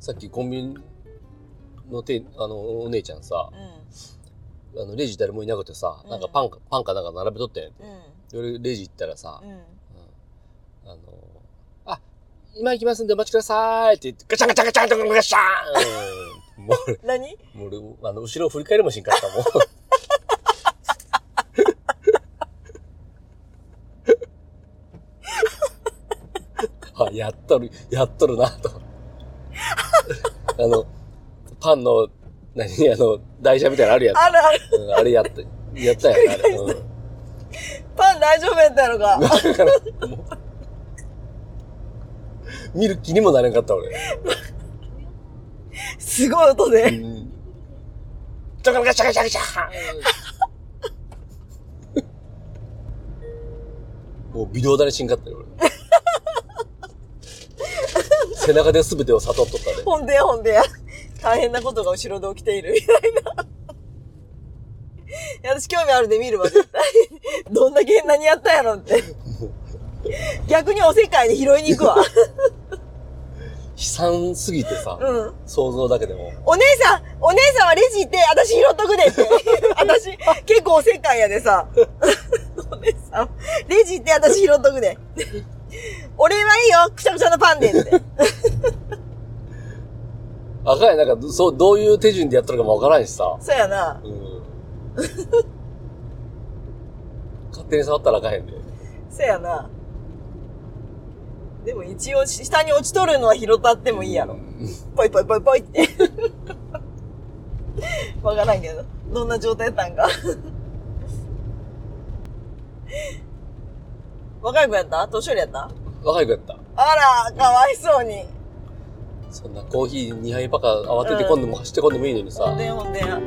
さっきコンビニのてあのお姉ちゃんさうあのレジ誰もいなくてさ、うん。なんかパンかパンかなんか並べとってん。んうん。レジ行ったらさ、あのあ今行きますんでお待ちくださいって言ってガチャンガチャンガチャンガチャンガチャン、うん、もう俺何もう俺あの後ろ振り返りもしんかったもんあやっとるやっとるなとあのパンの何あの台車みたいなのあるやんあるある。うん、あれやったやったやんあれ、うん。パン大丈夫やったやろか。見る気にもなれんかった俺。すごい音うでん。ガチャガチャガチャガチャもう微量だれしんかったよ、俺。背中で全てを悟っとったで。ほんでやほんでや大変なことが後ろで起きているみたいないや私興味あるで見るわ絶対どんだけ何やったんやろって逆におせっかいで拾いに行くわ悲惨すぎてさ、うん想像だけでも。お姉さん、お姉さんはレジ行って、私拾っとくでって。私、結構おせっかいやでさ。お姉さん、レジ行って、私拾っとくで。俺はいいよ、くちゃくちゃのパンでって。あかんやん、なんか、そう、どういう手順でやったのかもわからんしさ。そうやな。うん。勝手に触ったらあかんへんで。そうやな。でも一応、下に落ちとるのは拾ったってもいいやろ。ぽいぽいぽいぽいって。わからんけど。どんな状態やったんか。若い子やった？年寄りやった？若い子やった。あら、かわいそうに。そんなコーヒー2杯ばか慌てて今度も走ってこんでもいいのにさ。ほんでほんでや。